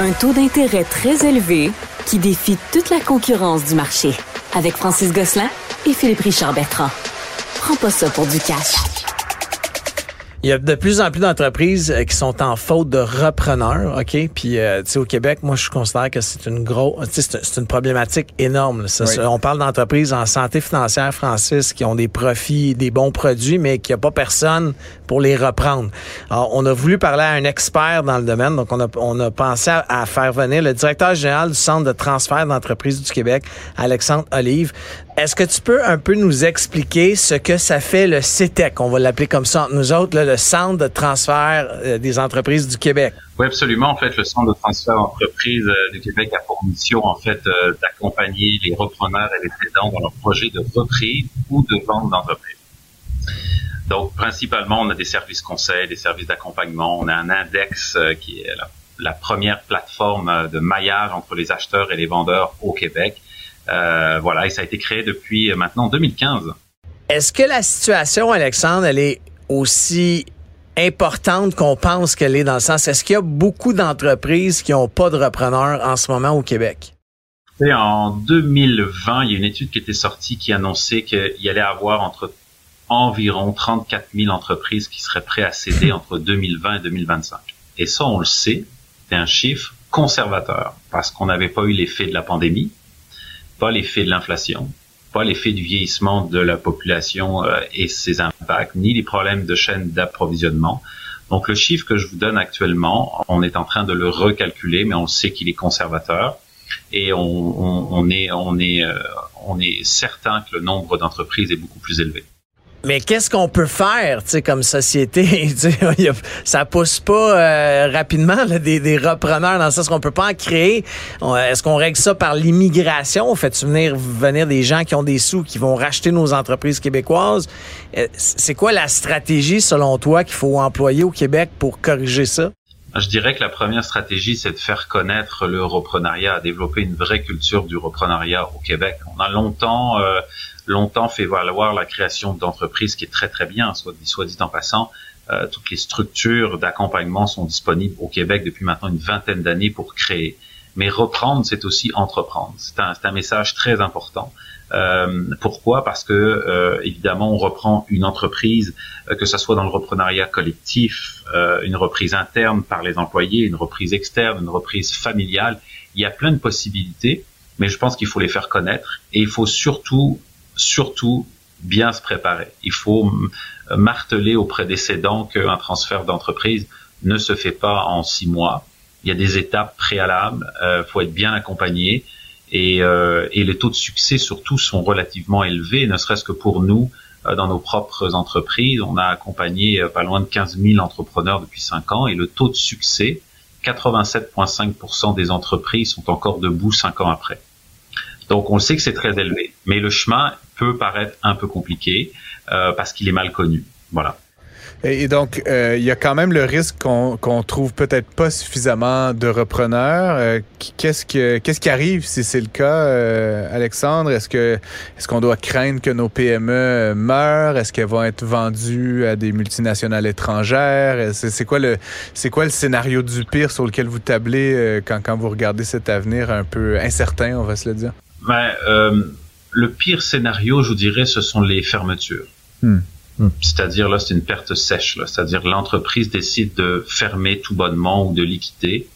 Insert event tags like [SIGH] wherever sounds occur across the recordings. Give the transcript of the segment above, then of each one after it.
Un taux d'intérêt très élevé qui défie toute la concurrence du marché. Avec Francis Gosselin et Philippe Richard Bertrand. Prends pas ça pour du cash. Il y a de plus en plus d'entreprises euh, qui sont en faute de repreneurs, OK? Puis, euh, tu sais, au Québec, moi, je considère que c'est une grosse, c'est une problématique énorme. Ça, On parle d'entreprises en santé financière, Francis, qui ont des profits, des bons produits, mais qu'il n'y a pas personne pour les reprendre. Alors, on a voulu parler à un expert dans le domaine, donc on a, on a pensé à, faire venir le directeur général du Centre de transfert d'entreprises du Québec, Alexandre Olive. Est-ce que tu peux un peu nous expliquer ce que ça fait le CETEC, on va l'appeler comme ça, nous autres, le Centre de transfert euh, des entreprises du Québec? Oui, absolument. En fait, le Centre de transfert d'entreprises euh, du Québec a pour mission, en fait, euh, d'accompagner les repreneurs et les cédants dans leur projet de reprise ou de vente d'entreprise. Donc, principalement, on a des services conseils, des services d'accompagnement. On a un index qui est la, première plateforme de maillage entre les acheteurs et les vendeurs au Québec. Euh, voilà, et ça a été créé depuis euh, maintenant 2015. Est-ce que la situation, Alexandre, elle est aussi importante qu'on pense qu'elle est dans le sens, est-ce qu'il y a beaucoup d'entreprises qui n'ont pas de repreneurs en ce moment au Québec? en 2020, il y a une étude qui était sortie qui annonçait qu'il y allait avoir entre environ 34 000 entreprises qui seraient prêtes à céder [LAUGHS] entre 2020 et 2025. Et ça, on le sait, c'est un chiffre conservateur parce qu'on n'avait pas eu l'effet de la pandémie, pas l'effet de l'inflation, pas l'effet du vieillissement de la population euh, et ses impacts, ni les problèmes de chaîne d'approvisionnement. Donc le chiffre que je vous donne actuellement, on est en train de le recalculer, mais on sait qu'il est conservateur et on, est on est euh, on est certain que le nombre d'entreprises est beaucoup plus élevé. Mais qu'est-ce qu'on peut faire, tu sais, comme société? [LAUGHS] Ça pousse pas euh, rapidement des, repreneurs dans le sens qu'on peut pas en créer. Est-ce qu'on règle ça par l'immigration? Fait-tu venir venir des gens qui ont des sous qui vont racheter nos entreprises québécoises? Euh, C'est quoi la stratégie selon toi qu'il faut employer au Québec pour corriger ça? Je dirais que la première stratégie, c'est de faire connaître le reprenariat, développer une vraie culture du reprenariat au Québec. On a longtemps euh, longtemps fait valoir la création d'entreprises qui est très très bien, soit dit, soit dit en passant. Euh, toutes les structures d'accompagnement sont disponibles au Québec depuis maintenant une vingtaine d'années pour créer. Mais reprendre, c'est aussi entreprendre. C'est un, message très important. Euh, pourquoi? Parce que euh, évidemment, on reprend une entreprise, euh, que ce soit dans le reprenariat collectif, une reprise interne par les employés, une reprise externe, une reprise familiale. Il y a plein de possibilités, mais je pense qu'il faut les faire connaître et il faut surtout surtout bien se préparer. Il faut marteler auprès des cédants qu'un transfert d'entreprise ne se fait pas en six mois. Il y a des étapes préalables, euh, faut être bien accompagné et, euh, les taux de succès surtout sont relativement élevés, ne serait-ce que pour nous euh, dans nos propres entreprises. On a accompagné pas loin de 15 000 entrepreneurs depuis cinq ans et le taux de succès, 87,5% des entreprises sont encore debout cinq ans après. Donc on sait que c'est très élevé, mais le chemin peut paraître un peu compliqué euh, parce qu'il est mal connu. Voilà. Et donc, euh, il y a quand même le risque qu'on qu'on trouve peut-être pas suffisamment de repreneurs. Euh, qu'est-ce que qu'est-ce qui arrive si c'est le cas, Alexandre? Est-ce que est-ce qu'on doit craindre que nos PME meurent? Est-ce qu'elles vont être vendues à des multinationales étrangères? C'est quoi le quoi le scénario du pire sur lequel vous tablez quand quand vous regardez cet avenir un peu incertain, on va se le dire? Ben, le pire scénario, je vous dirais, ce sont les fermetures. Hmm. Hmm. C'est-à-dire là, c'est une perte sèche. C'est-à-dire l'entreprise décide de fermer tout bonnement ou de liquider.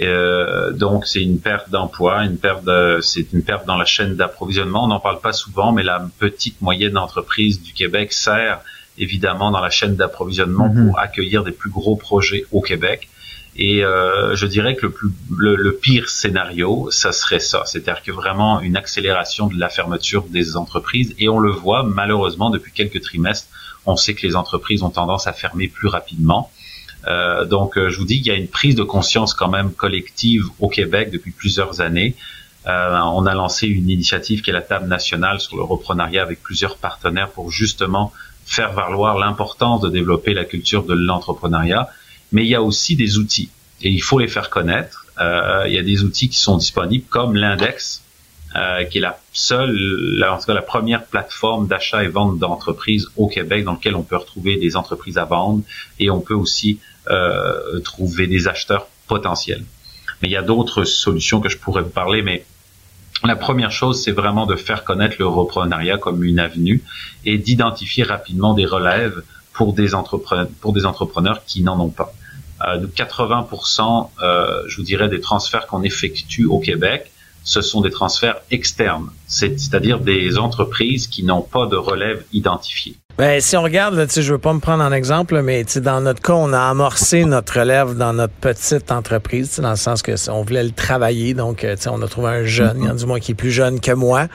Euh, donc c'est une perte d'emploi, une perte, c'est une perte dans la chaîne d'approvisionnement. On n'en parle pas souvent, mais la petite moyenne entreprise du Québec sert évidemment dans la chaîne d'approvisionnement hmm. pour accueillir des plus gros projets au Québec. Et euh, je dirais que le, pire scénario, ça serait ça, c'est-à-dire que vraiment une accélération de la fermeture des entreprises. Et on le voit malheureusement depuis quelques trimestres, on sait que les entreprises ont tendance à fermer plus rapidement. Euh, donc euh, je vous dis qu'il y a une prise de conscience quand même collective au Québec depuis plusieurs années. On a lancé une initiative qui est la table nationale sur le reprenariat avec plusieurs partenaires pour justement faire valoir l'importance de développer la culture de l'entrepreneuriat mais il y a aussi des outils et il faut les faire connaître. Euh, il y a des outils qui sont disponibles comme l'index, euh, qui est la seule, en tout cas la première plateforme d'achat et vente d'entreprises au Québec dans lequel on peut retrouver des entreprises à vendre et on peut aussi euh, trouver des acheteurs potentiels. Mais il y a d'autres solutions que je pourrais vous parler, mais la première chose, c'est vraiment de faire connaître le reprenariat comme une avenue et d'identifier rapidement des relèves pour des entrepreneurs, pour des entrepreneurs qui n'en ont pas. Euh, 80%, euh, je vous dirais, des transferts qu'on effectue au Québec, ce sont des transferts externes, c'est-à-dire des entreprises qui n'ont pas de relève identifiée. Ben, si on regarde, là, je veux pas me prendre en exemple, mais dans notre cas, on a amorcé notre relève dans notre petite entreprise, dans le sens que on voulait le travailler. Donc, euh, on a trouvé un jeune, mm du moins qui est plus jeune que moi,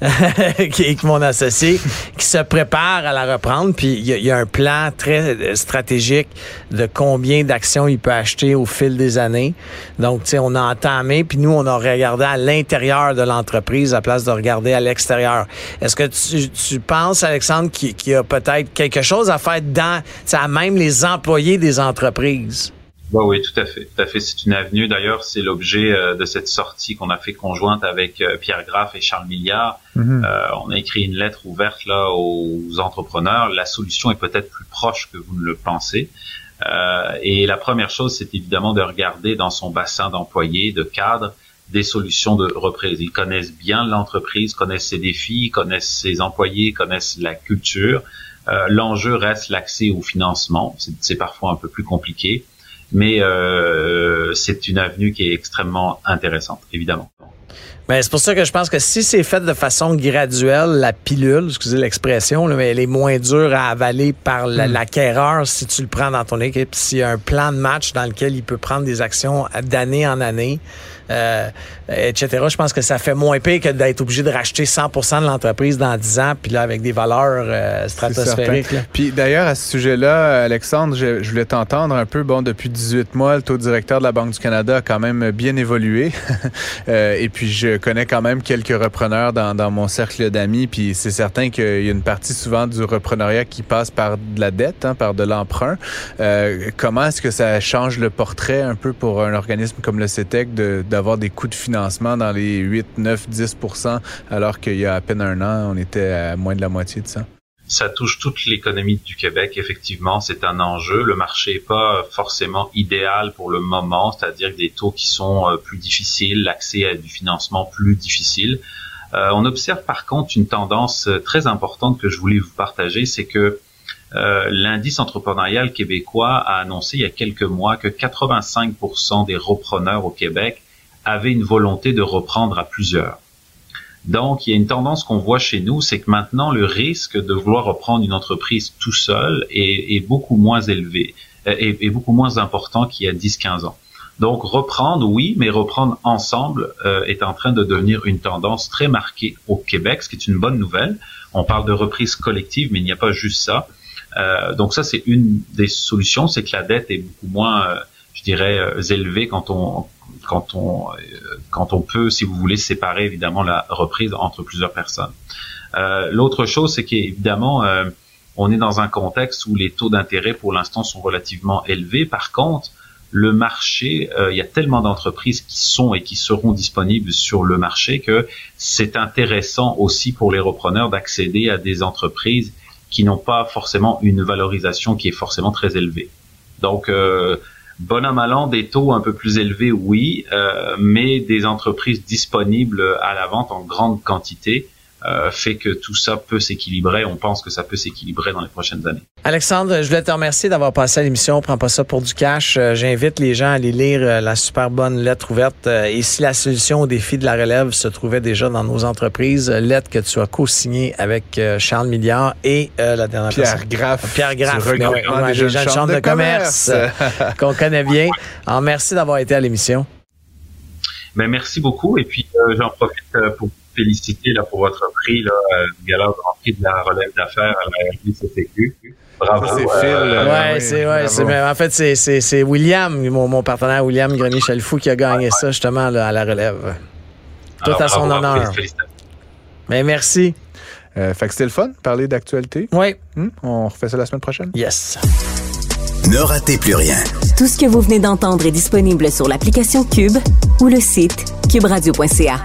[LAUGHS] qui est mon associé, qui se prépare à la reprendre. Puis il y, a un plan très euh, stratégique de combien d'actions il peut acheter au fil des années. Donc, on a entamé, puis nous, on a regardé à l'intérieur de l'entreprise à place de regarder à l'extérieur. Est-ce que tu, tu penses, Alexandre, qu'il y a peut-être quelque chose à faire dans, à même les employés des entreprises. Oui, oui, tout à fait. Tout à fait. C'est une avenue. D'ailleurs, c'est l'objet euh, de cette sortie qu'on a fait conjointe avec euh, Pierre Graff et Charles Milliard. Mhm. Euh, on a écrit une lettre ouverte là aux entrepreneurs. La solution est peut-être plus proche que vous ne le pensez. et la première chose, c'est évidemment de regarder dans son bassin d'employés, de cadres, des solutions de reprise. Ils connaissent bien l'entreprise, connaissent ses défis, connaissent ses employés, connaissent la culture. Euh, L'enjeu reste l'accès au financement. C'est parfois un peu plus compliqué, mais euh, c'est une avenue qui est extrêmement intéressante, évidemment. Mais c'est pour ça que je pense que si c'est fait de façon graduelle, la pilule, excusez l'expression, mais elle est moins dure à avaler par hmm. l'acquéreur si tu le prends dans ton équipe. S'il y a un plan de match dans lequel il peut prendre des actions d'année en année, euh, etc. Je pense que ça fait moins pire que d'être obligé de racheter 100% de l'entreprise dans 10 ans, puis là, avec des valeurs euh, stratosphériques. Puis d'ailleurs, à ce sujet-là, Alexandre, je, voulais t'entendre un peu. Bon, depuis 18 mois, le taux directeur de la Banque du Canada a quand même bien évolué. [LAUGHS] euh, et puis, je connais quand même quelques repreneurs dans, dans mon cercle d'amis, puis c'est certain qu'il y a une partie souvent du repreneuriat qui passe par de la dette, hein, par de l'emprunt. Euh, comment est-ce que ça change le portrait un peu pour un organisme comme le CETEC de d'avoir des coûts de financement dans les 8, 9, 10% alors qu'il y a à peine un an, on était à moins de la moitié de ça? Ça touche toute l'économie du Québec. Effectivement, c'est un enjeu. Le marché est pas forcément idéal pour le moment, c'est-à-dire des taux qui sont euh, plus difficiles, l'accès à du financement plus difficile. Euh, on observe par contre une tendance euh, très importante que je voulais vous partager, c'est que l'indice entrepreneurial québécois a annoncé il y a quelques mois que 85% des repreneurs au Québec avait une volonté de reprendre à plusieurs. Donc, il y a une tendance qu'on voit chez nous, c'est que maintenant, le risque de vouloir reprendre une entreprise tout seul est, est beaucoup moins élevé, euh, est, est beaucoup moins important qu'il y a 10-15 ans. Donc, reprendre, oui, mais reprendre ensemble euh, est en train de devenir une tendance très marquée au Québec, ce qui est une bonne nouvelle. On parle de reprise collective, mais il n'y a pas juste ça. Euh, donc ça, c'est une des solutions, c'est que la dette est beaucoup moins, euh, je dirais, élevée quand on quand on euh, quand on peut, si vous voulez, séparer évidemment la reprise entre plusieurs personnes. Euh, L'autre chose, c'est qu'évidemment, euh, on est dans un contexte où les taux d'intérêt pour l'instant sont relativement élevés. Par contre, le marché, euh, il y a tellement d'entreprises qui sont et qui seront disponibles sur le marché que c'est intéressant aussi pour les repreneurs d'accéder à des entreprises qui n'ont pas forcément une valorisation qui est forcément très élevée. Donc, euh, Bon à mal des taux un peu plus élevés, oui, euh, mais des entreprises disponibles à la vente en grande quantité fait que tout ça peut s'équilibrer. On pense que ça peut s'équilibrer dans les prochaines années. Alexandre, je voulais te remercier d'avoir passé à l'émission. Prends pas ça pour du cash. Euh, j'invite les gens à aller lire euh, la super bonne lettre ouverte. et si la solution au défi de la relève se trouvait déjà dans nos entreprises, lettre que tu as co-signée avec Charles Milliard et la dernière Pierre Graff. Pierre Graff, des gens de chambre de commerce, qu'on connaît bien. Alors, merci d'avoir été à l'émission. Ben, merci beaucoup. Et puis, j'en profite pour féliciter là, pour votre prix, là, euh, Gala Grand Prix de la relève d'affaires à la RDCPQ. Bravo. C'est Phil. Euh, ouais, c'est, ouais, c'est, mais en fait, c'est, c'est, c'est William, mon, mon, partenaire William Grenier-Chalfou qui a gagné ça, justement, là, à la relève. Tout à son honneur. Mais merci. Euh, fait que c'était le fun, parler d'actualité. Oui. Hmm? On refait ça la semaine prochaine? Yes. Ne ratez plus rien. Tout ce que vous venez d'entendre est disponible sur l'application Cube ou le site cuberadio.ca.